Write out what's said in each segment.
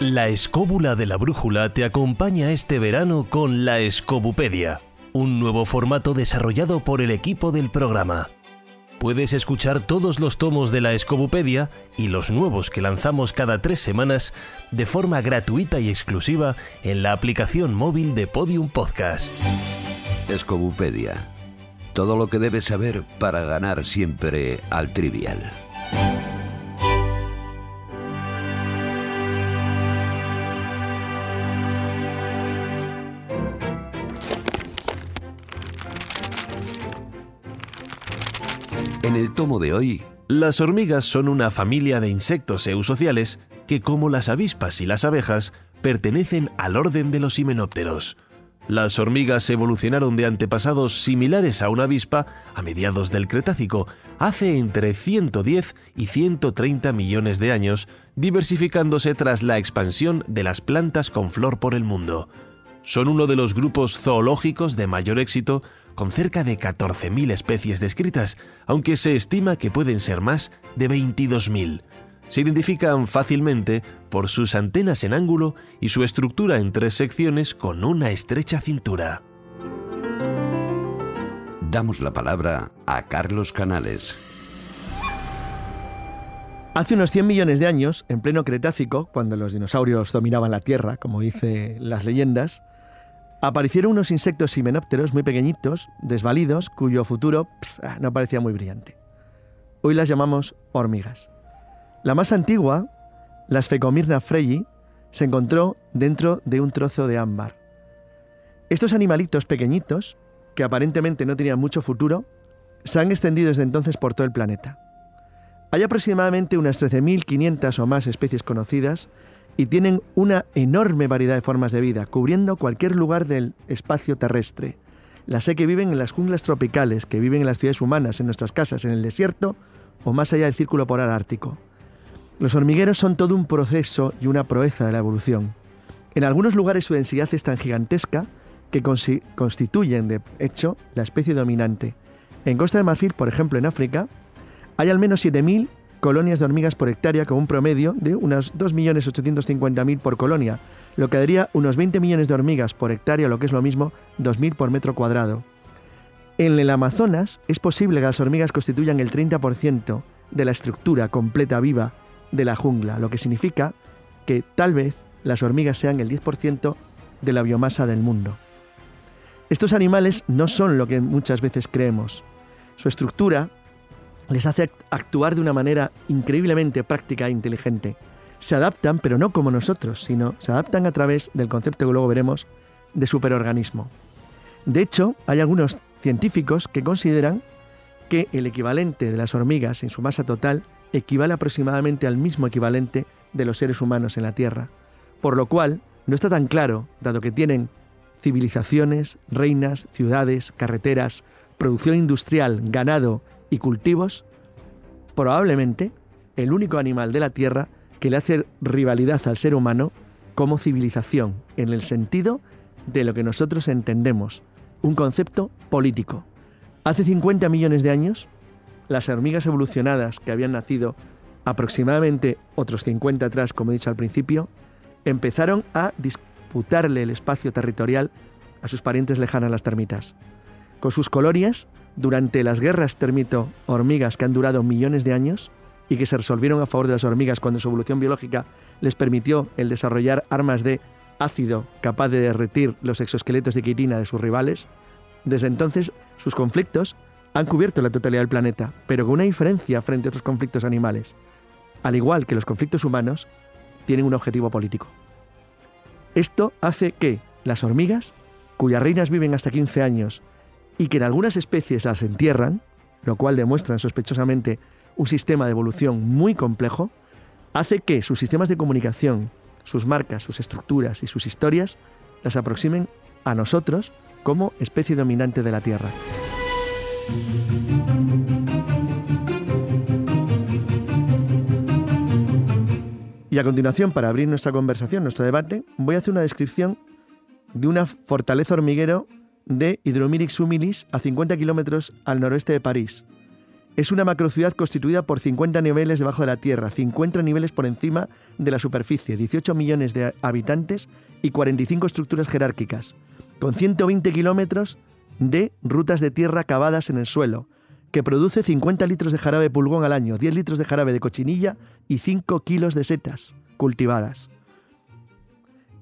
La escóbula de la brújula te acompaña este verano con la Escobupedia, un nuevo formato desarrollado por el equipo del programa. Puedes escuchar todos los tomos de la Escobupedia y los nuevos que lanzamos cada tres semanas de forma gratuita y exclusiva en la aplicación móvil de Podium Podcast. Escobupedia. Todo lo que debes saber para ganar siempre al trivial. En el tomo de hoy, Las hormigas son una familia de insectos eusociales que, como las avispas y las abejas, pertenecen al orden de los himenópteros. Las hormigas evolucionaron de antepasados similares a una avispa a mediados del Cretácico, hace entre 110 y 130 millones de años, diversificándose tras la expansión de las plantas con flor por el mundo. Son uno de los grupos zoológicos de mayor éxito, con cerca de 14.000 especies descritas, aunque se estima que pueden ser más de 22.000. Se identifican fácilmente por sus antenas en ángulo y su estructura en tres secciones con una estrecha cintura. damos la palabra a Carlos Canales. Hace unos 100 millones de años, en pleno Cretácico, cuando los dinosaurios dominaban la Tierra, como dicen las leyendas, aparecieron unos insectos himenópteros muy pequeñitos, desvalidos, cuyo futuro ah, no parecía muy brillante. Hoy las llamamos hormigas. La más antigua, la Sphecomirna freyi, se encontró dentro de un trozo de ámbar. Estos animalitos pequeñitos, que aparentemente no tenían mucho futuro, se han extendido desde entonces por todo el planeta. Hay aproximadamente unas 13.500 o más especies conocidas y tienen una enorme variedad de formas de vida, cubriendo cualquier lugar del espacio terrestre. Las sé que viven en las junglas tropicales, que viven en las ciudades humanas, en nuestras casas, en el desierto o más allá del círculo polar ártico. Los hormigueros son todo un proceso y una proeza de la evolución. En algunos lugares su densidad es tan gigantesca que constituyen, de hecho, la especie dominante. En Costa de Marfil, por ejemplo, en África, hay al menos 7.000 colonias de hormigas por hectárea con un promedio de unas 2.850.000 por colonia, lo que daría unos 20 millones de hormigas por hectárea, lo que es lo mismo 2.000 por metro cuadrado. En el Amazonas es posible que las hormigas constituyan el 30% de la estructura completa viva de la jungla, lo que significa que tal vez las hormigas sean el 10% de la biomasa del mundo. Estos animales no son lo que muchas veces creemos. Su estructura les hace act- actuar de una manera increíblemente práctica e inteligente. Se adaptan, pero no como nosotros, sino se adaptan a través del concepto que luego veremos de superorganismo. De hecho, hay algunos científicos que consideran que el equivalente de las hormigas en su masa total equivale aproximadamente al mismo equivalente de los seres humanos en la Tierra, por lo cual no está tan claro, dado que tienen civilizaciones, reinas, ciudades, carreteras, producción industrial, ganado y cultivos, probablemente el único animal de la Tierra que le hace rivalidad al ser humano como civilización, en el sentido de lo que nosotros entendemos, un concepto político. Hace 50 millones de años, las hormigas evolucionadas que habían nacido aproximadamente otros 50 atrás, como he dicho al principio, empezaron a disputarle el espacio territorial a sus parientes lejanas las termitas. Con sus colonias, durante las guerras termito-hormigas que han durado millones de años y que se resolvieron a favor de las hormigas cuando su evolución biológica les permitió el desarrollar armas de ácido capaz de derretir los exoesqueletos de quitina de sus rivales, desde entonces sus conflictos han cubierto la totalidad del planeta, pero con una diferencia frente a otros conflictos animales. Al igual que los conflictos humanos, tienen un objetivo político. Esto hace que las hormigas, cuyas reinas viven hasta 15 años y que en algunas especies las entierran, lo cual demuestra sospechosamente un sistema de evolución muy complejo, hace que sus sistemas de comunicación, sus marcas, sus estructuras y sus historias las aproximen a nosotros como especie dominante de la Tierra. Y a continuación, para abrir nuestra conversación, nuestro debate, voy a hacer una descripción de una fortaleza hormiguero de Hydromyrix humilis a 50 kilómetros al noroeste de París. Es una macrociudad constituida por 50 niveles debajo de la tierra, 50 niveles por encima de la superficie, 18 millones de habitantes y 45 estructuras jerárquicas, con 120 kilómetros de rutas de tierra cavadas en el suelo, que produce 50 litros de jarabe pulgón al año, 10 litros de jarabe de cochinilla y 5 kilos de setas cultivadas.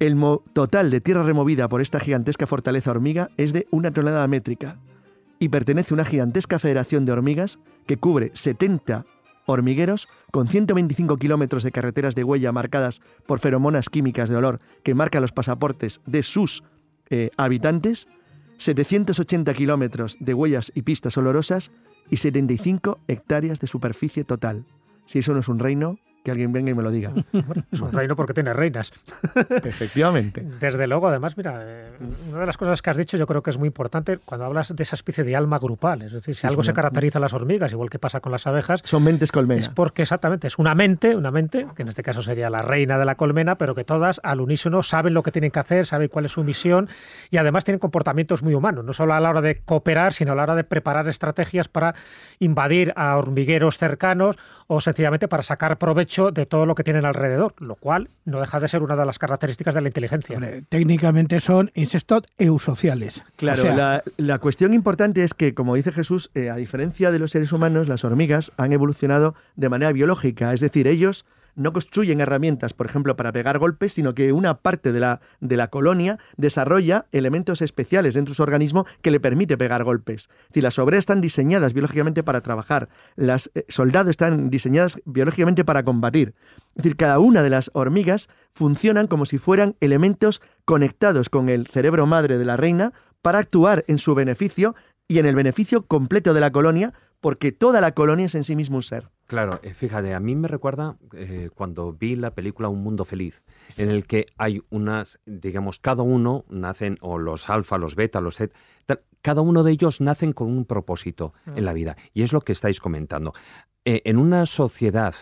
El total de tierra removida por esta gigantesca fortaleza hormiga es de una tonelada métrica y pertenece a una gigantesca federación de hormigas que cubre 70 hormigueros con 125 kilómetros de carreteras de huella marcadas por feromonas químicas de olor que marcan los pasaportes de sus eh, habitantes, 780 kilómetros de huellas y pistas olorosas y 75 hectáreas de superficie total. Si eso no es un reino, que alguien venga y me lo diga. es un reino porque tiene reinas. Efectivamente. Desde luego, además, mira, eh, una de las cosas que has dicho yo creo que es muy importante cuando hablas de esa especie de alma grupal. Es decir, si algo se caracteriza a las hormigas, igual que pasa con las abejas. Son mentes colmena. Es porque exactamente es una mente, una mente, que en este caso sería la reina de la colmena, pero que todas al unísono saben lo que tienen que hacer, saben cuál es su misión y además tienen comportamientos muy humanos, no solo a la hora de cooperar, sino a la hora de preparar estrategias para invadir a hormigueros cercanos o sencillamente para sacar provecho de todo lo que tienen alrededor, lo cual no deja de ser una de las características de la inteligencia. técnicamente son insectos eusociales. Claro, la, cuestión importante es que, como dice Jesús, eh, a diferencia de los seres humanos, las hormigas han evolucionado de manera biológica, es decir, ellos no construyen herramientas, por ejemplo, para pegar golpes, sino que una parte de la, de la colonia desarrolla elementos especiales dentro de su organismo que le permite pegar golpes. Si las obreras están diseñadas biológicamente para trabajar, las eh, soldados están diseñadas biológicamente para combatir. Es decir, cada una de las hormigas funcionan como si fueran elementos conectados con el cerebro madre de la reina para actuar en su beneficio y en el beneficio completo de la colonia, porque toda la colonia es en sí mismo un ser. Claro, eh, fíjate, a mí me recuerda eh, cuando vi la película Un Mundo Feliz, en el que hay unas, digamos, cada uno nacen, o los alfa, los beta, los Z, cada uno de ellos nacen con un propósito en la vida. Y es lo que estáis comentando. Eh, en una sociedad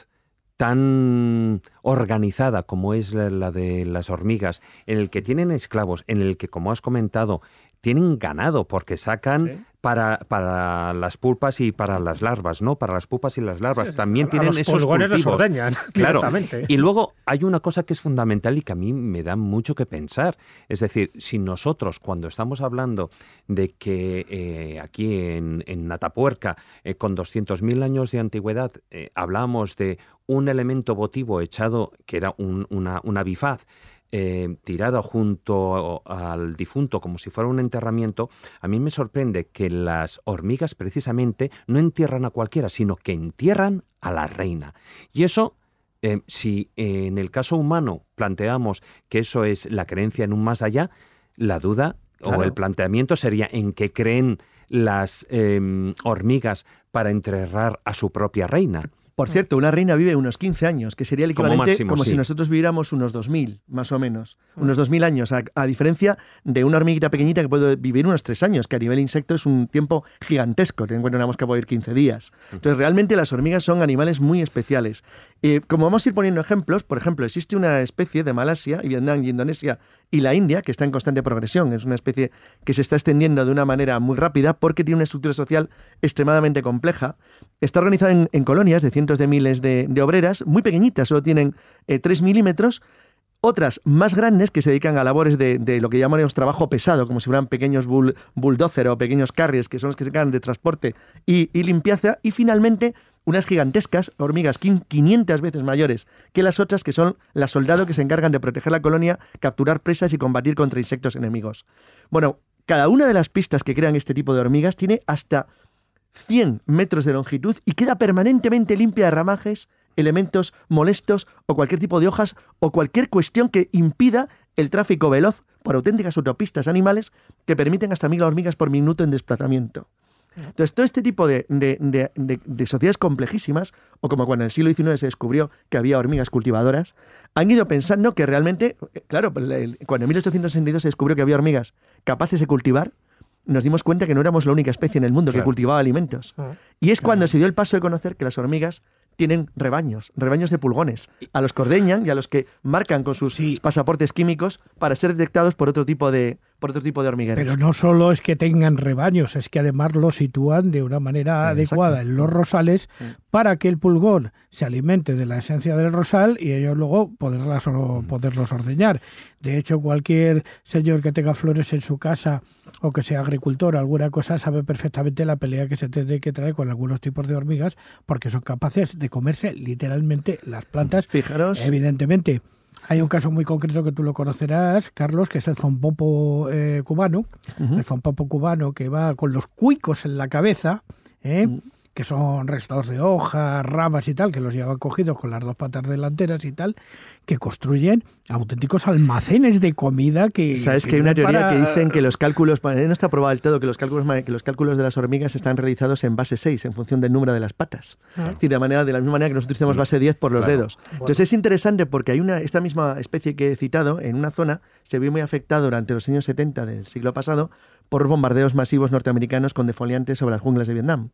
tan organizada como es la, de las hormigas, en el que tienen esclavos, en el que, como has comentado, tienen ganado porque sacan para, para las pulpas y para las larvas, ¿no? Para las pupas y las larvas. También tienen esos cultivos. claro. Y luego hay una cosa que es fundamental y que a mí me da mucho que pensar. Es decir, si nosotros cuando estamos hablando de que eh, aquí en, en Natapuerca, eh, con 200.000 años de antigüedad, eh, hablamos de un elemento votivo echado, que era una, una bifaz, eh, tirada junto al difunto como si fuera un enterramiento, a mí me sorprende que las hormigas precisamente no entierran a cualquiera, sino que entierran a la reina. Y eso eh, si en el caso humano planteamos que eso es la creencia en un más allá, la duda o el planteamiento sería en qué creen las em, hormigas para enterrar a su propia reina. Por cierto, una reina vive unos 15 años, que sería el equivalente como, si nosotros viviéramos unos 2.000, más o menos. Ah. Unos 2.000 años, a, diferencia de una hormiguita pequeñita que puede vivir unos 3 años, que a nivel insecto es un tiempo gigantesco. Ten en cuenta una mosca puede ir 15 días. Entonces, realmente las hormigas son animales muy especiales. Eh, como vamos a ir poniendo ejemplos, por ejemplo, existe una especie de Malasia, Vietnam y Indonesia y la India que está en constante progresión. Es una especie que se está extendiendo de una manera muy rápida porque tiene una estructura social extremadamente compleja. Está organizada en, colonias de cientos de miles de, obreras, muy pequeñitas, solo tienen 3 eh, milímetros. Otras más grandes que se dedican a labores de, lo que llamamos trabajo pesado, como si fueran pequeños bull, bulldozer o pequeños carriers, que son los que se encargan de transporte y, limpieza. Y finalmente, unas gigantescas hormigas 500 veces mayores que las otras, que son las soldados que se encargan de proteger la colonia, capturar presas y combatir contra insectos enemigos. Bueno, cada una de las pistas que crean este tipo de hormigas tiene hasta 100 metros de longitud y queda permanentemente limpia de ramajes, elementos molestos o cualquier tipo de hojas o cualquier cuestión que impida el tráfico veloz por auténticas autopistas animales que permiten hasta mil hormigas por minuto en desplazamiento. Entonces, todo este tipo de, sociedades complejísimas, o como cuando en el siglo XIX se descubrió que había hormigas cultivadoras, han ido pensando que realmente, eh, claro, cuando en 1862 se descubrió que había hormigas capaces de cultivar, nos dimos cuenta que no éramos la única especie en el mundo que cultivaba alimentos. Ah. Y es cuando se dio el paso de conocer que las hormigas tienen rebaños, rebaños de pulgones, a los que ordeñan y a los que marcan con sus pasaportes químicos para ser detectados por otro tipo de, por otro tipo de hormigueros. Pero no solo es que tengan rebaños, es que además los sitúan de una manera Eh, adecuada exacto. en los rosales Mm. para que el pulgón se alimente de la esencia del rosal y ellos luego poderlas o- poderlos ordeñar. De hecho, cualquier señor que tenga flores en su casa o que sea agricultor o alguna cosa sabe perfectamente la pelea que se tiene que traer con algunos tipos de hormigas porque son capaces de comerse literalmente las plantas Fijaros, Evidentemente. Hay un caso muy concreto que tú lo conocerás, Carlos, que es el zompopo eh, cubano. El zompopo cubano que va con los cuicos en la cabeza, ¿eh? Mm. Que son restos de hojas, ramas y tal, que los llevan cogidos con las dos patas delanteras y tal, que construyen auténticos almacenes de comida que... Sabes que hay una teoría para- que dicen que los cálculos, no está probado del todo, que los cálculos, que los cálculos de las hormigas están realizados en base 6, en función del número de las patas. Ah. Es decir, de, manera, de la misma manera que nosotros tenemos base 10 por los Claro. dedos. Entonces es interesante porque hay una, esta misma especie que he citado, en una zona, se vio muy afectada durante los años 70 del siglo pasado por bombardeos masivos norteamericanos con defoliantes sobre las junglas de Vietnam.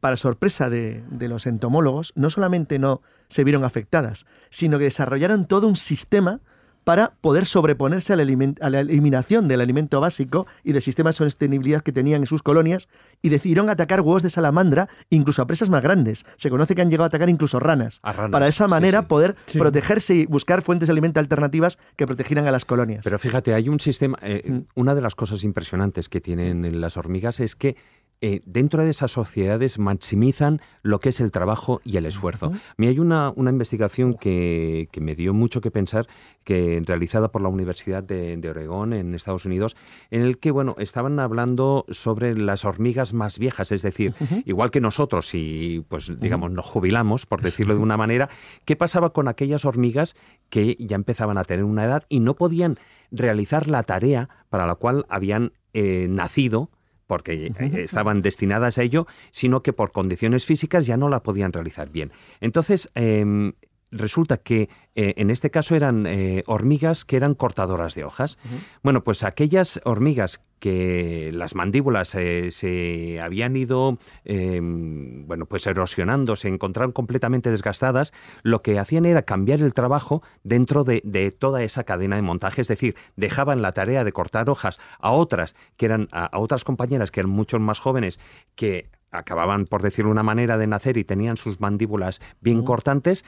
Para sorpresa de, de los entomólogos, no solamente no se vieron afectadas, sino que desarrollaron todo un sistema para poder sobreponerse a la, a la eliminación del alimento básico y del sistema de sostenibilidad que tenían en sus colonias y decidieron atacar huevos de salamandra incluso a presas más grandes. Se conoce que han llegado a atacar incluso ranas. A ranas, para de esa sí, manera sí. poder Sí. protegerse y buscar fuentes de alimento alternativas que protegieran a las colonias. Pero fíjate, hay un sistema. eh, Mm. Una de las cosas impresionantes que tienen las hormigas es que eh, dentro de esas sociedades maximizan lo que es el trabajo y el esfuerzo. A mí hay una, una investigación que, que me dio mucho que pensar, que realizada por la Universidad de, de Oregón en Estados Unidos, en el que bueno estaban hablando sobre las hormigas más viejas, es decir, igual que nosotros, si pues digamos nos jubilamos, por decirlo de una manera, ¿qué pasaba con aquellas hormigas que ya empezaban a tener una edad y no podían realizar la tarea para la cual habían eh, nacido? Porque eh, estaban destinadas a ello, sino que por condiciones físicas ya no la podían realizar bien. Entonces, em, resulta que eh, en este caso eran eh, hormigas que eran cortadoras de hojas. Bueno, pues aquellas hormigas que las mandíbulas eh, se habían ido, em, bueno, pues erosionando, se encontraron completamente desgastadas, lo que hacían era cambiar el trabajo dentro de, de toda esa cadena de montaje, es decir, dejaban la tarea de cortar hojas a otras que eran a, a otras compañeras que eran mucho más jóvenes que acababan, por decirlo de una manera, de nacer y tenían sus mandíbulas bien cortantes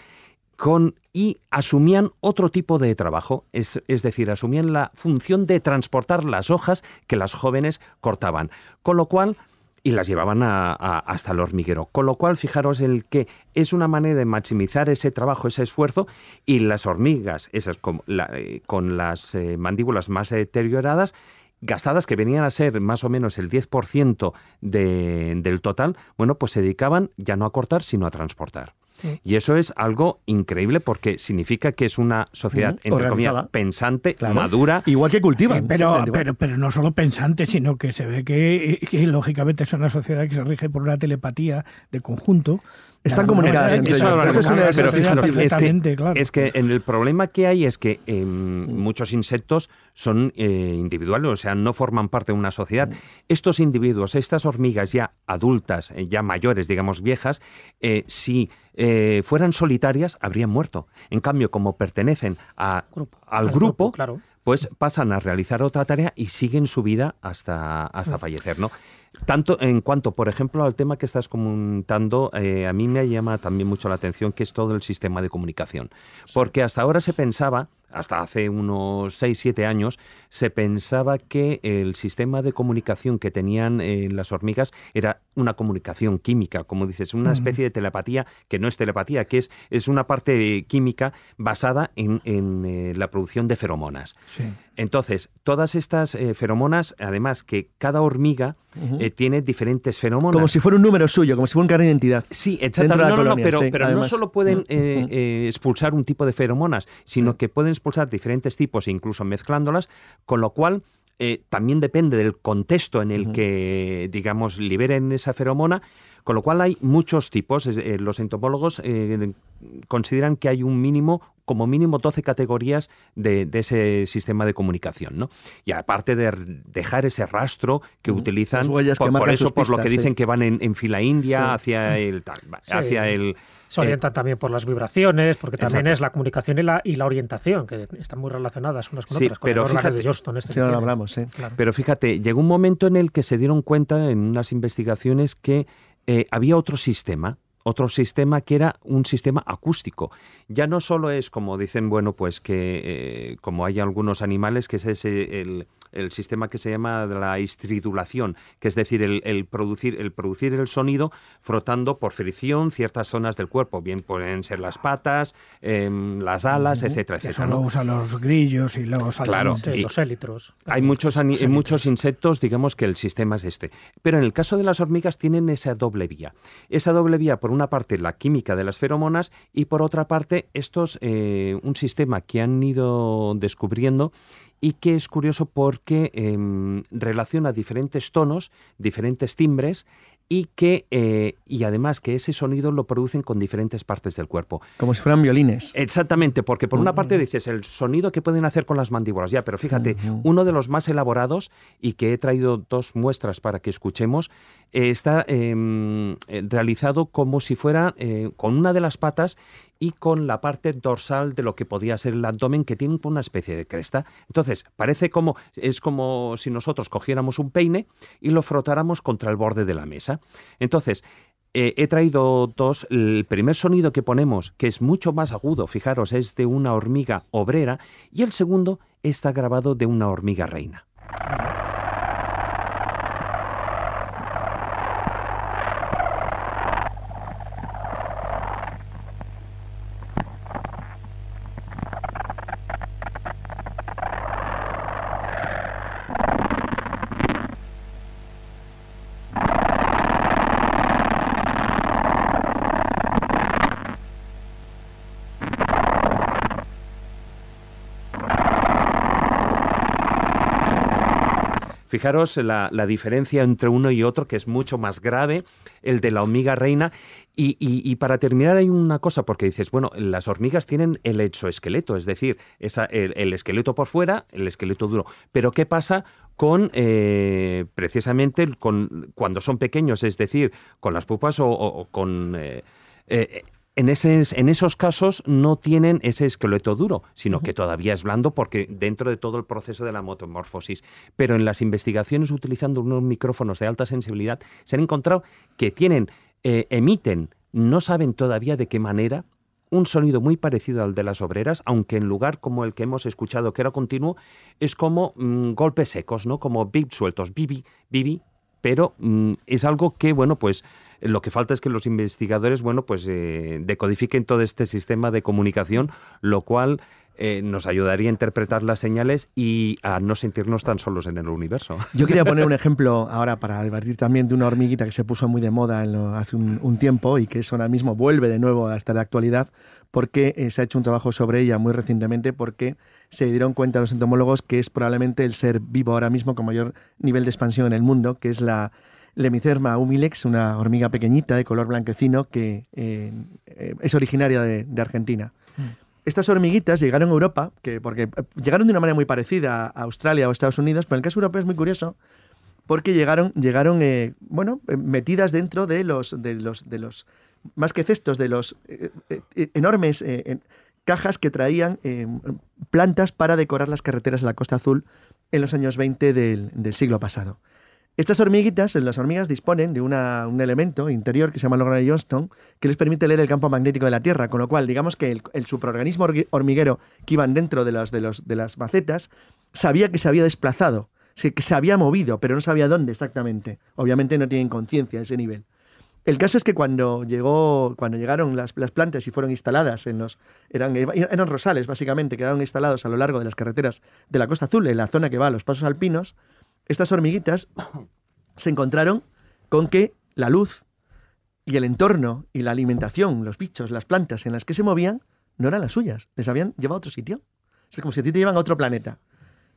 con, y asumían otro tipo de trabajo, es, es decir, asumían la función de transportar las hojas que las jóvenes cortaban, con lo cual y las llevaban a- hasta el hormiguero. Con lo cual, fijaros el que es una manera de maximizar ese trabajo, ese esfuerzo, y las hormigas, esas con, la- eh, con las eh, mandíbulas más deterioradas, gastadas que venían a ser más o menos el 10% de- del total, bueno, pues se dedicaban ya no a cortar, sino a transportar. Y eso es algo increíble porque significa que es una sociedad, entre comillas, pensante, Claro. madura. Igual que cultivan. Sí, pero, pero, pero no solo pensante, sino que se ve que, que, lógicamente es una sociedad que se rige por una telepatía de conjunto. Están comunicadas entre ellas. es que, perfectamente, claro. es que en el problema que hay es que em, muchos insectos son eh, individuales, o sea, no forman parte de una sociedad. Estos individuos, estas hormigas ya adultas, eh, ya mayores, digamos viejas, eh, si eh, fueran solitarias, habrían muerto. En cambio, como pertenecen a- Grupo. al grupo, claro. pues pasan a realizar otra tarea y siguen su vida hasta, hasta fallecer, ¿no? Tanto en cuanto, por ejemplo, al tema que estás comentando, eh, a mí me llama también mucho la atención que es todo el sistema de comunicación. Porque hasta ahora se pensaba, hasta hace unos 6, 7 años, se pensaba que el sistema de comunicación que tenían eh, las hormigas era una comunicación química, como dices, una especie de telepatía que no es telepatía, que es, es una parte química basada en, en, eh, la producción de feromonas. Sí. Entonces, todas estas eh, feromonas, además que cada hormiga tiene diferentes feromonas. Como si fuera un número suyo, como si fuera un carnet de identidad. Sí, exactamente. No, no, no, pero, sí, pero no solo pueden Mm, mm. eh, expulsar un tipo de feromonas, sino que pueden expulsar diferentes tipos, incluso mezclándolas, con lo cual eh, también depende del contexto en el que, digamos, liberen esa feromona, Con lo cual hay muchos tipos. Eh, los entomólogos eh, consideran que hay un mínimo, como mínimo 12 categorías de, ese sistema de comunicación, ¿no? Y aparte de dejar ese rastro que utilizan, por, eso, por lo que dicen que van en, fila india hacia el hacia el se orientan también por las vibraciones, porque también es la comunicación y la, y la orientación, que están muy relacionadas unas con otras. pero fíjate, de Johnston, este hablamos, Pero fíjate, llegó un momento en el que se dieron cuenta en unas investigaciones que eh, había otro sistema otro sistema que era un sistema acústico. Ya no solo es como dicen, bueno, pues que eh, como hay algunos animales, que es ese el, el sistema que se llama la estridulación, que es decir, el, producir, el producir el sonido frotando por fricción ciertas zonas del cuerpo, bien pueden ser las patas, em, las alas, etcétera, etcétera. ¿no? usan los grillos y los claro, los élitros. Hay muchos, muchos insectos, digamos que el sistema es este. Pero en el caso de las hormigas tienen esa doble vía. Esa doble vía, por una parte, la química de las feromonas y por otra parte, estos, eh, un sistema que han ido descubriendo y que es curioso porque em, relaciona diferentes tonos, diferentes timbres y que eh, y además que ese sonido lo producen con diferentes partes del cuerpo. Como si fueran violines. Exactamente, porque por una parte dices el sonido que pueden hacer con las mandíbulas, ya, pero fíjate, uno de los más elaborados y que he traído dos muestras para que escuchemos, eh, está em, eh, realizado como si fuera con una de las patas y con la parte dorsal de lo que podía ser el abdomen que tiene una especie de cresta. Entonces, parece como es como si nosotros cogiéramos un peine y lo frotáramos contra el borde de la mesa. Entonces, eh, he traído dos. El primer sonido que ponemos, que es mucho más agudo, fijaros, es de una hormiga obrera, y el segundo está grabado de una hormiga reina. Fijaros la, diferencia entre uno y otro, que es mucho más grave, el de la hormiga reina. Y, para terminar hay una cosa, porque dices, bueno, las hormigas tienen el exoesqueleto, es decir, esa, el, esqueleto por fuera, el esqueleto duro. Pero ¿qué pasa con eh, precisamente con cuando son pequeños, es decir, con las pupas o, con eh, eh, en, en esos casos no tienen ese esqueleto duro, sino que todavía es blando porque dentro de todo el proceso de la metamorfosis. Pero en las investigaciones utilizando unos micrófonos de alta sensibilidad se han encontrado que tienen, eh, emiten, no saben todavía de qué manera, un sonido muy parecido al de las obreras, aunque en lugar como el que hemos escuchado, que era continuo, es como mm, golpes secos, ¿no? Como bip sueltos, bibi, bibi, pero mm, es algo que, bueno, pues lo que falta es que los investigadores, bueno, pues eh, decodifiquen todo este sistema de comunicación, lo cual eh, nos ayudaría a interpretar las señales y a no sentirnos tan solos en el universo. Yo quería poner un ejemplo ahora para debatir también de una hormiguita que se puso muy de moda hace un, tiempo y que es ahora mismo vuelve de nuevo hasta la actualidad porque eh, se ha hecho un trabajo sobre ella muy recientemente porque se dieron cuenta los entomólogos que es probablemente el ser vivo ahora mismo con mayor nivel de expansión en el mundo, que es la Lemicerma humilex, una hormiga pequeñita de color blanquecino que eh, eh, es originaria de, Argentina. Mm. Estas hormiguitas llegaron a Europa, que, porque eh, llegaron de una manera muy parecida a Australia o Estados Unidos, pero en el caso europeo es muy curioso porque llegaron, llegaron bueno, metidas dentro de los, de los, de los, más que cestos, de los enormes cajas que traían plantas para decorar las carreteras de la Costa Azul en los años 20 del siglo pasado. Estas hormiguitas, las hormigas disponen de un elemento interior que se llama lograna de Johnston que les permite leer el campo magnético de la Tierra, con lo cual, digamos que el, superorganismo hormiguero que iban dentro de, las macetas sabía que se había desplazado, que se había movido, pero no sabía dónde exactamente. Obviamente no tienen conciencia a ese nivel. El caso es que cuando llegó, cuando llegaron las, plantas y fueron instaladas en los, eran, eran rosales básicamente, quedaron instalados a lo largo de las carreteras de la Costa Azul, en la zona que va a los pasos alpinos, estas hormiguitas se encontraron con que la luz y el entorno y la alimentación, los bichos, las plantas en las que se movían, no eran las suyas, les habían llevado a otro sitio. Es como si a ti te llevan a otro planeta.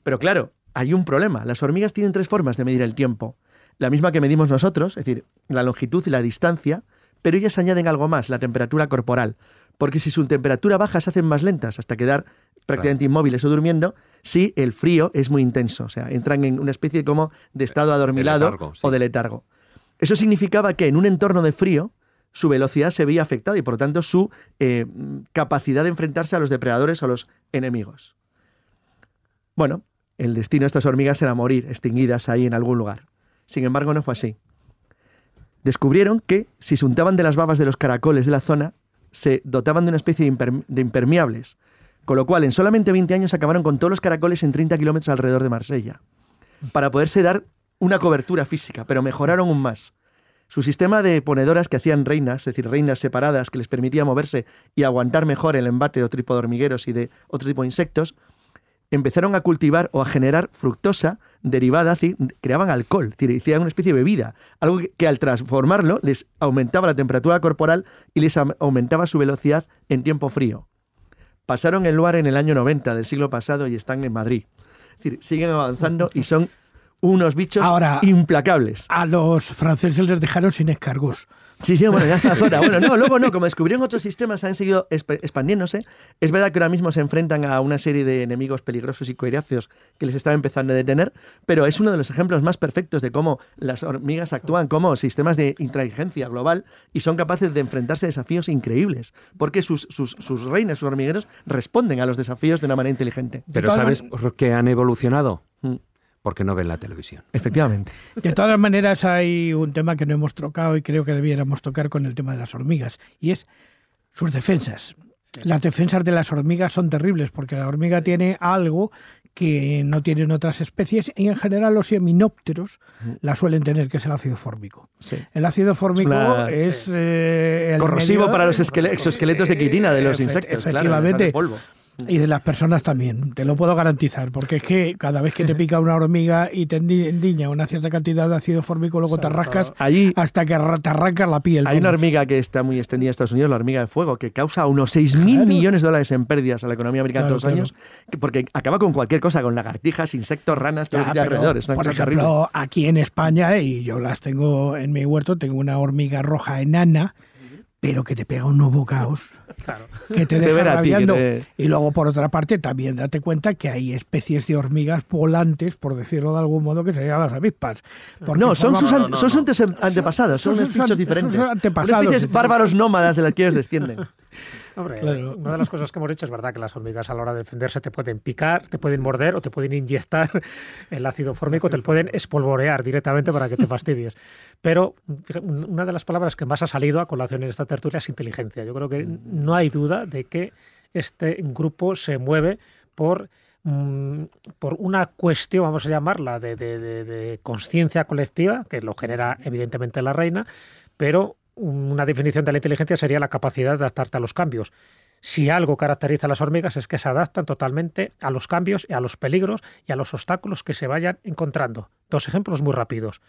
Pero claro, hay un problema. Las hormigas tienen tres formas de medir el tiempo. la misma que medimos nosotros, es decir, la longitud y la distancia, pero ellas añaden algo más, la temperatura corporal. Porque si su temperatura baja se hacen más lentas hasta quedar prácticamente inmóviles o durmiendo, si el frío es muy intenso, o sea, entran en una especie como de estado adormilado letargo, sí. o de letargo. Eso significaba que en un entorno de frío su velocidad se veía afectada y por lo tanto su eh, capacidad de enfrentarse a los depredadores o a los enemigos. Bueno, el destino de estas hormigas era morir extinguidas ahí en algún lugar. Sin embargo, no fue así. Descubrieron que si se untaban de las babas de los caracoles de la zona, se dotaban de una especie de, imper- de impermeables, con lo cual en solamente 20 años acabaron con todos los caracoles en 30 kilómetros alrededor de Marsella, para poderse dar una cobertura física, pero mejoraron aún más. Su sistema de ponedoras que hacían reinas, es decir, reinas separadas que les permitía moverse y aguantar mejor el embate de otro tipo de hormigueros y de otro tipo de insectos, empezaron a cultivar o a generar fructosa derivada, es decir, creaban alcohol, es decir, hacían una especie de bebida, algo que, que al transformarlo les aumentaba la temperatura corporal y les aumentaba su velocidad en tiempo frío. Pasaron el lugar en el año 90 del siglo pasado y están en Madrid. Es decir, siguen avanzando y son unos bichos Ahora- implacables. A los franceses les dejaron sin escargos. Sí, sí, bueno, ya está zona. Bueno, no, luego no, como descubrieron otros sistemas, han seguido exp- expandiéndose. Es verdad que ahora mismo se enfrentan a una serie de enemigos peligrosos y coeriáceos que les están empezando a detener, pero es uno de los ejemplos más perfectos de cómo las hormigas actúan como sistemas de inteligencia global y son capaces de enfrentarse a desafíos increíbles, porque sus, sus, sus reinas, sus hormigueros, responden a los desafíos de una manera inteligente. Pero ¿sabes por qué han evolucionado? Porque no ven la televisión. Efectivamente. De todas maneras, hay un tema que no hemos tocado y creo que debiéramos tocar con el tema de las hormigas, y es sus defensas. Las defensas de las hormigas son terribles porque la hormiga tiene algo que no tienen otras especies y en general los seminópteros la suelen tener, que es el ácido fórmico. Sí. El ácido fórmico una- es eh, el Corrosivo medio- para los esquele- exoesqueletos de quitina de los insectos. claro, Efectivamente. sale polvo. Y de las personas también, te lo puedo garantizar, porque es que cada vez que te pica una hormiga y te endi- endiña una cierta cantidad de ácido fórmico, luego te rascas Allí hasta que te arrancas la piel. Hay una hormiga que está muy extendida en Estados Unidos, la hormiga de fuego, que causa unos 6.000 Claro. millones de dólares en pérdidas a la economía americana Claro, todos los años, que- porque acaba con cualquier cosa, con lagartijas, insectos, ranas, todo Ya, alrededor. Es una por cosa ejemplo, terrible. aquí en España, y yo las tengo en mi huerto, tengo una hormiga roja enana, pero que te pega unos bocaos, Claro. que te De deja rabiando. te- Y luego, por otra parte, también date cuenta que hay especies de hormigas volantes, por decirlo de algún modo, que serían las avispas. No, son sus, an- no, no, son sus antepasados, son son sus bichos diferentes. son sus especies bárbaros nómadas de las que ellos descienden. Hombre, Claro. una de las cosas que hemos dicho es verdad que las hormigas a la hora de defenderse te pueden picar, te pueden morder o te pueden inyectar el ácido fórmico, te lo pueden espolvorear directamente para que te fastidies. Pero fíjate, una de las palabras que más ha salido a colación en esta tertulia es inteligencia. Yo creo que no hay duda de que este grupo se mueve por mm, por una cuestión, vamos a llamarla, de, de- de- de conciencia colectiva, que lo genera evidentemente la reina, pero una definición de la inteligencia sería la capacidad de adaptarte a los cambios. Si algo caracteriza a las hormigas es que se adaptan totalmente a los cambios y a los peligros y a los obstáculos que se vayan encontrando. Dos ejemplos muy rápidos.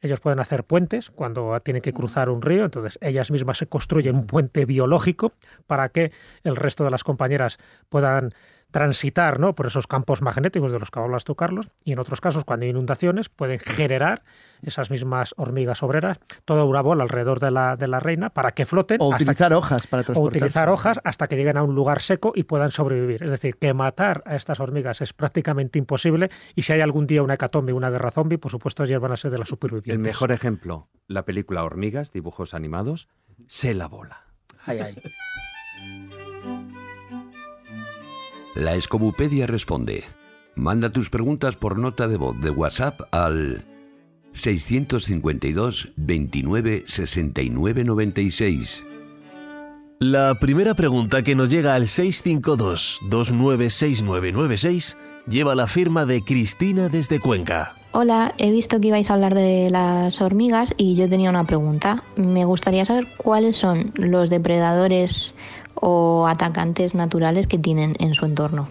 Ellos pueden hacer puentes cuando tienen que cruzar un río, entonces ellas mismas se construyen un puente biológico para que el resto de las compañeras puedan transitar ¿no? por esos campos magnéticos de los que hablas tú, Carlos, y en otros casos, cuando hay inundaciones, pueden generar esas mismas hormigas obreras, toda una bola alrededor de la, de la reina para que floten O utilizar hojas para o utilizar hojas hasta que lleguen a un lugar seco y puedan sobrevivir. Es decir, que matar a estas hormigas es prácticamente imposible y si hay algún día una hecatombe, una guerra zombie, por supuesto ellas van a ser de las supervivientes. El mejor ejemplo, la película Hormigas, dibujos animados, se la bola. Ay, ay. La Escobupedia responde. Manda tus preguntas por nota de voz de WhatsApp al 652 29 69 96. La primera pregunta que nos llega al 652-296996 lleva la firma de Cristina desde Cuenca. Hola, he visto que ibais a hablar de las hormigas y yo tenía una pregunta. Me gustaría saber cuáles son los depredadores o atacantes naturales que tienen en su entorno.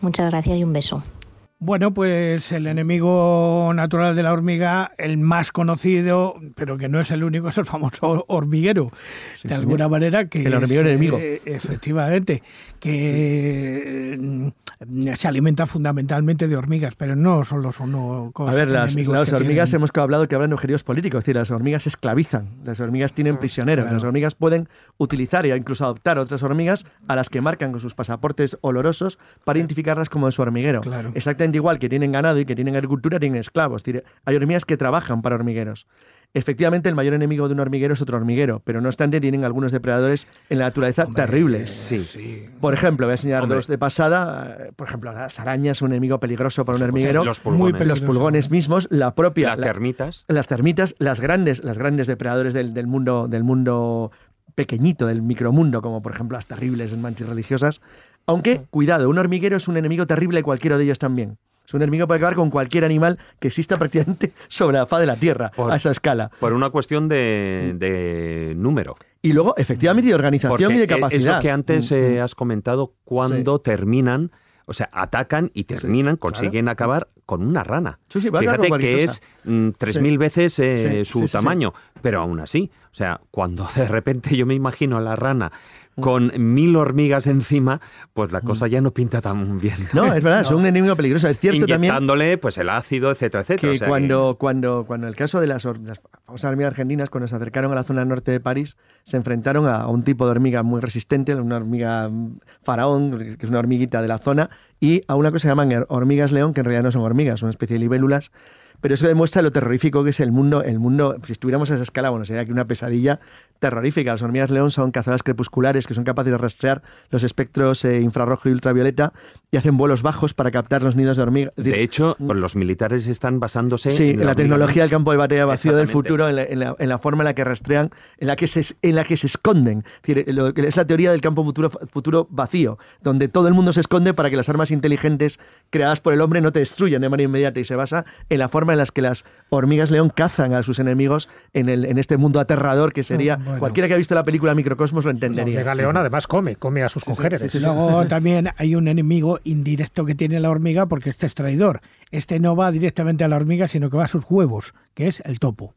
Muchas gracias y un beso. Bueno, pues el enemigo natural de la hormiga, el más conocido, pero que no es el único, es el famoso hormiguero. Sí, de señor. alguna manera que El hormiguero es, enemigo. eh, efectivamente, que eh, se alimenta fundamentalmente de hormigas, pero no solo son no, A ver, las, las hormigas hemos hablado que hablan de objetivos políticos, es decir, las hormigas esclavizan, las hormigas tienen ah, prisioneros, las hormigas pueden utilizar e incluso adoptar otras hormigas a las que marcan con sus pasaportes olorosos para identificarlas como de su hormiguero. Exactamente igual que tienen ganado y que tienen agricultura, tienen esclavos. hay hormigas que trabajan para hormigueros. Efectivamente, el mayor enemigo de un hormiguero es otro hormiguero, pero no obstante tienen algunos depredadores en la naturaleza terribles. Sí. Por ejemplo, voy a enseñar dos de pasada. Por ejemplo, las arañas, un enemigo peligroso para un hormiguero. Los pulgones. los pulgones mismos, la propia... Las termitas. las termitas, las grandes, las grandes depredadores del, mundo, del mundo pequeñito, del micromundo, como por ejemplo las terribles manchas religiosas. Aunque, cuidado, un hormiguero es un enemigo terrible y cualquiera de ellos también. Es un enemigo para acabar con cualquier animal que exista prácticamente sobre la faz de la Tierra a esa escala. Por una cuestión de, número. Y luego, efectivamente, de organización y de capacidad. Es lo que antes mm, eh, mm. has comentado cuando terminan. O sea, atacan y terminan, consiguen acabar con una rana. Fíjate que es mm, tres mil veces eh, su tamaño, pero aún así, o sea, cuando de repente yo me imagino a la rana con mil hormigas encima, pues la cosa ya no pinta tan bien. No, es verdad, son un enemigo peligroso. Es cierto también. pues el ácido, etcétera, etcétera. Que cuando, cuando, cuando el caso de las, famosas hormigas argentinas, cuando se acercaron a la zona norte de París, se enfrentaron a, un tipo de hormiga muy resistente, una hormiga faraón, que es una hormiguita de la zona, y a una cosa que se llaman hormigas león, que en realidad no son hormigas, son una especie de libélulas pero eso demuestra lo terrorífico que es el mundo. El mundo, si estuviéramos a esa escala, bueno, sería que una pesadilla terrorífica. Las hormigas león son cazadoras crepusculares que son capaces de rastrear los espectros eh, infrarrojo y ultravioleta y hacen vuelos bajos para captar los nidos de hormigas. De hecho, pues los militares están basándose en, la, tecnología del campo de batalla vacío del futuro, en la, forma en la que rastrean, en la que se, en la que se esconden. Es, la teoría del campo futuro, futuro vacío, donde todo el mundo se esconde para que las armas inteligentes creadas por el hombre no te destruyan de manera inmediata y se basa en la forma en la que las hormigas león cazan a sus enemigos en, el, en este mundo aterrador que sería Cualquiera que ha visto la película Microcosmos lo entendería. La León además come, come a sus congéneres. Luego también hay un enemigo indirecto que tiene la hormiga porque este es traidor. Este no va directamente a la hormiga, sino que va a sus huevos, que es el topo.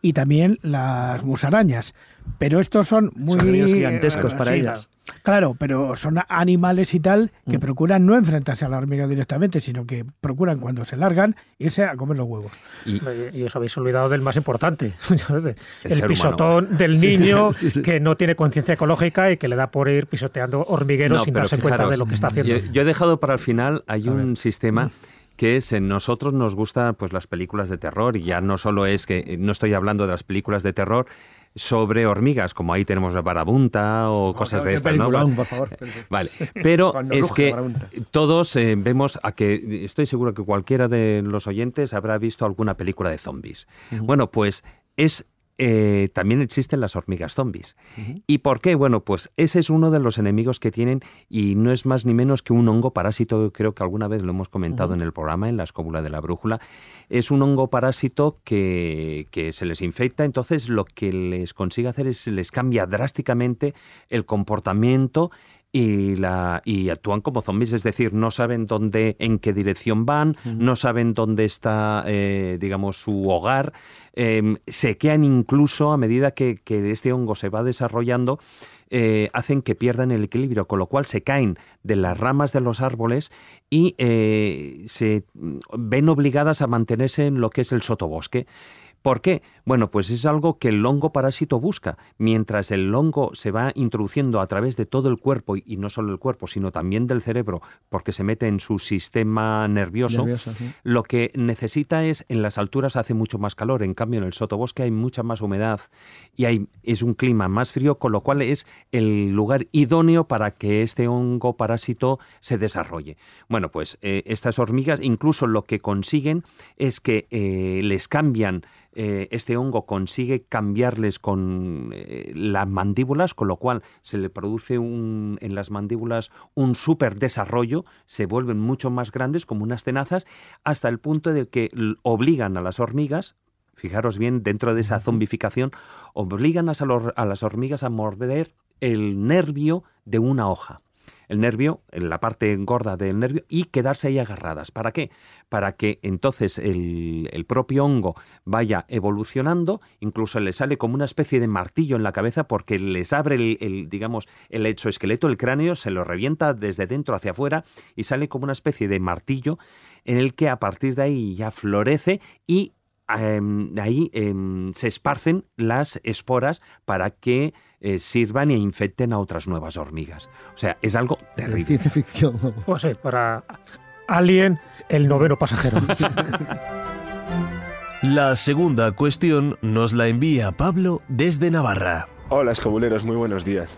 Y también las musarañas. Pero estos son muy... gigantescos para ellas. Claro, pero son animales y tal que mm. procuran no enfrentarse a la hormiga directamente, sino que procuran cuando se largan irse a comer los huevos. Y, os habéis olvidado del más importante, el, pisotón del niño que no tiene conciencia ecológica y que le da por ir pisoteando hormigueros sin darse cuenta de lo que está haciendo. Yo, he dejado para el final, hay un sistema mm. Que es en nosotros nos gustan pues las películas de terror y ya no solo es que no estoy hablando de las películas de terror sobre hormigas, como ahí tenemos la barabunta o cosas de estas, ¿no? Por favor. Vale, pero es que todos eh, vemos a que estoy seguro que cualquiera de los oyentes habrá visto alguna película de zombies. Bueno, pues es eh, también existen las hormigas zombies. ¿Y por qué? Bueno, pues ese es uno de los enemigos que tienen y no es más ni menos que un hongo parásito, creo que alguna vez lo hemos comentado en el programa, en la escóbula de la brújula. Es un hongo parásito que, que se les infecta, entonces lo que les consigue hacer es les cambia drásticamente el comportamiento y, la, y actúan como zombies, es decir, no saben dónde, en qué dirección van, no saben dónde está, eh, digamos, su hogar, eh, sequean incluso a medida que, este hongo se va desarrollando. Eh, hacen que pierdan el equilibrio, con lo cual se caen de las ramas de los árboles y eh, se ven obligadas a mantenerse en lo que es el sotobosque. ¿Por qué? Bueno, pues es algo que el hongo parásito busca. Mientras el hongo se va introduciendo a través de todo el cuerpo, y no solo el cuerpo, sino también del cerebro, porque se mete en su sistema nervioso, lo que necesita es, en las alturas hace mucho más calor, en cambio en el sotobosque hay mucha más humedad y hay, es un clima más frío, con lo cual es el lugar idóneo para que este hongo parásito se desarrolle. Bueno, pues eh, estas hormigas incluso lo que consiguen es que eh, les cambian eh, este hongo consigue cambiarles con eh, las mandíbulas, con lo cual se le produce un, en las mandíbulas un súper desarrollo, se vuelven mucho más grandes como unas tenazas, hasta el punto de que obligan a las hormigas, fijaros bien, dentro de esa zombificación, obligan a, a las hormigas a morder el nervio de una hoja. El nervio, en la parte gorda del nervio, y quedarse ahí agarradas. ¿Para qué? Para que entonces el, el propio hongo vaya evolucionando, incluso le sale como una especie de martillo en la cabeza porque les abre el, digamos, el exoesqueleto, el cráneo, se lo revienta desde dentro hacia afuera y sale como una especie de martillo en el que a partir de ahí ya florece y de ahí em, se esparcen las esporas para que eh, sirvan e infecten a otras nuevas hormigas. O sea, es algo terrible. Ciencia ficción. Pues sí, para Alien, el noveno pasajero. La segunda cuestión nos la envía Pablo desde Navarra. Hola escobuleros, muy buenos días.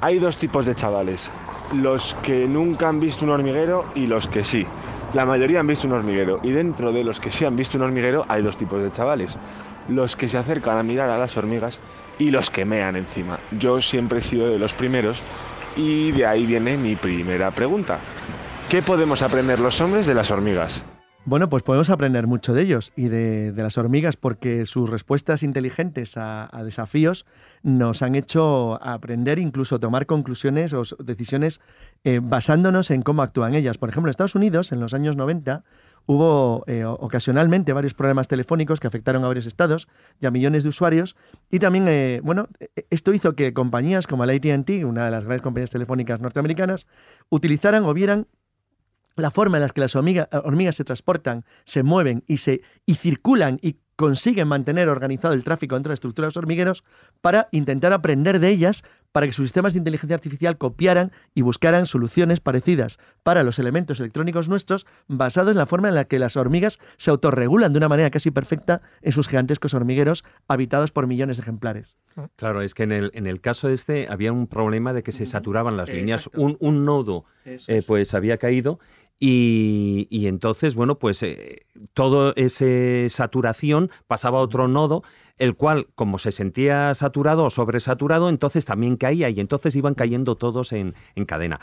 Hay dos tipos de chavales, los que nunca han visto un hormiguero y los que sí. La mayoría han visto un hormiguero y dentro de los que sí han visto un hormiguero hay dos tipos de chavales. Los que se acercan a mirar a las hormigas y los que mean encima. Yo siempre he sido de los primeros y de ahí viene mi primera pregunta. ¿Qué podemos aprender los hombres de las hormigas? Bueno, pues podemos aprender mucho de ellos y de, de las hormigas porque sus respuestas inteligentes a, a, desafíos nos han hecho aprender, incluso tomar conclusiones o decisiones eh, basándonos en cómo actúan ellas. Por ejemplo, en Estados Unidos, en los años 90, hubo eh, ocasionalmente varios problemas telefónicos que afectaron a varios estados y a millones de usuarios. Y también, eh, bueno, esto hizo que compañías como la ATT, una de las grandes compañías telefónicas norteamericanas, utilizaran o vieran la forma en la que las hormiga, hormigas se transportan, se mueven y, se, y circulan y consiguen mantener organizado el tráfico dentro de estructuras hormigueros para intentar aprender de ellas para que sus sistemas de inteligencia artificial copiaran y buscaran soluciones parecidas para los elementos electrónicos nuestros basados en la forma en la que las hormigas se autorregulan de una manera casi perfecta en sus gigantescos hormigueros habitados por millones de ejemplares. Claro, es que en el, en el caso este había un problema de que se saturaban las líneas. Un, un, nodo eh, pues había caído y, y, entonces, bueno, pues eh, toda esa saturación pasaba a otro nodo, el cual, como se sentía saturado o sobresaturado, entonces también caía y entonces iban cayendo todos en, en cadena.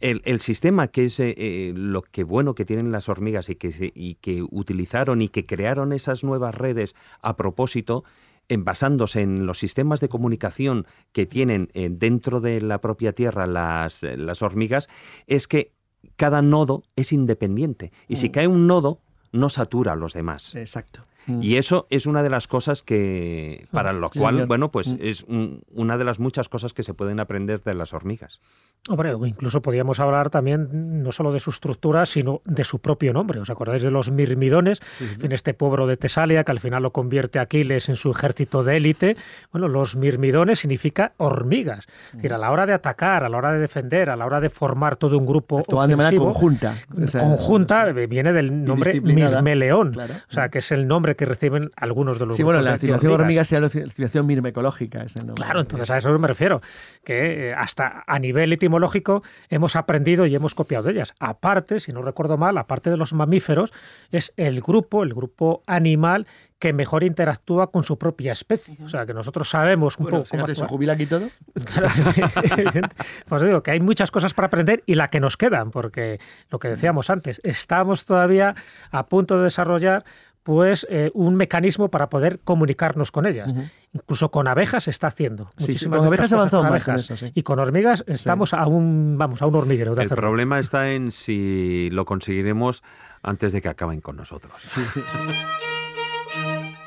El, el, sistema, que es eh, lo que bueno que tienen las hormigas y que, y que utilizaron y que crearon esas nuevas redes a propósito, en basándose en los sistemas de comunicación que tienen eh, dentro de la propia Tierra las, las hormigas, es que cada nodo es independiente. Y mm. si cae un nodo, no satura a los demás. Exacto. Mm. Y eso es una de las cosas que, para lo cual, señor. bueno, pues mm. es un, una de las muchas cosas que se pueden aprender de las hormigas. Hombre, incluso podríamos hablar también no solo de su estructura, sino de su propio nombre. ¿Os acordáis de los mirmidones? Uh -huh. En este pueblo de Tesalia, que al final lo convierte Aquiles en su ejército de élite. Bueno, los mirmidones significa hormigas. Uh -huh. Es decir, a la hora de atacar, a la hora de defender, a la hora de formar todo un grupo Actúan de manera conjunta. O sea, conjunta viene del nombre mirmeleón. Claro. O sea, que es el nombre que reciben algunos de los Sí, bueno, la civilización hormiga sea la civilización mirmecológica. Es el. Claro, entonces a eso me refiero. Que hasta a nivel etimológico hemos aprendido y hemos copiado de ellas. Aparte, si no recuerdo mal, aparte de los mamíferos, es el grupo, el grupo animal que mejor interactúa con su propia especie. O sea, que nosotros sabemos un bueno, poco cómo ¿Se jubila aquí todo? pues digo que hay muchas cosas para aprender y la que nos quedan, porque lo que decíamos antes, estamos todavía a punto de desarrollar pues eh, un mecanismo para poder comunicarnos con ellas. Uh -huh. Incluso con abejas se está haciendo. Sí, sí, con abejas avanzado más abejas. eso, sí. Y con hormigas estamos sí. a un vamos a un hormiguero. De El hacerlo. problema está en si lo conseguiremos antes de que acaben con nosotros. Sí.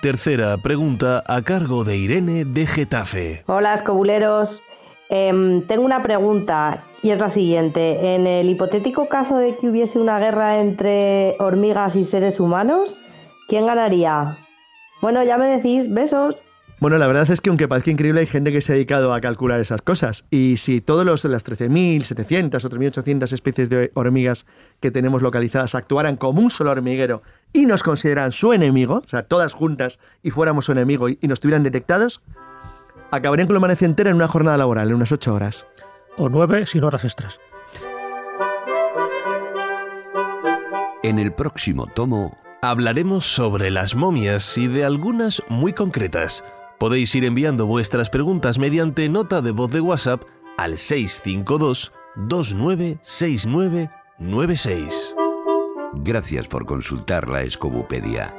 Tercera pregunta a cargo de Irene de Getafe. Hola, escobuleros. Eh, tengo una pregunta y es la siguiente. En el hipotético caso de que hubiese una guerra entre hormigas y seres humanos, ¿Quién ganaría? Bueno, ya me decís, besos. Bueno, la verdad es que aunque parezca increíble, hay gente que se ha dedicado a calcular esas cosas. Y si todos los las 13.700 o 3.800 especies de hormigas que tenemos localizadas actuaran como un solo hormiguero y nos consideraran su enemigo, o sea, todas juntas y fuéramos su enemigo y, y nos tuvieran detectados, acabarían con la humanidad entera en una jornada laboral, en unas 8 horas. O 9 sin horas extras. En el próximo tomo Hablaremos sobre las momias y de algunas muy concretas. Podéis ir enviando vuestras preguntas mediante nota de voz de WhatsApp al 652 296996. Gracias por consultar la Escobupedia.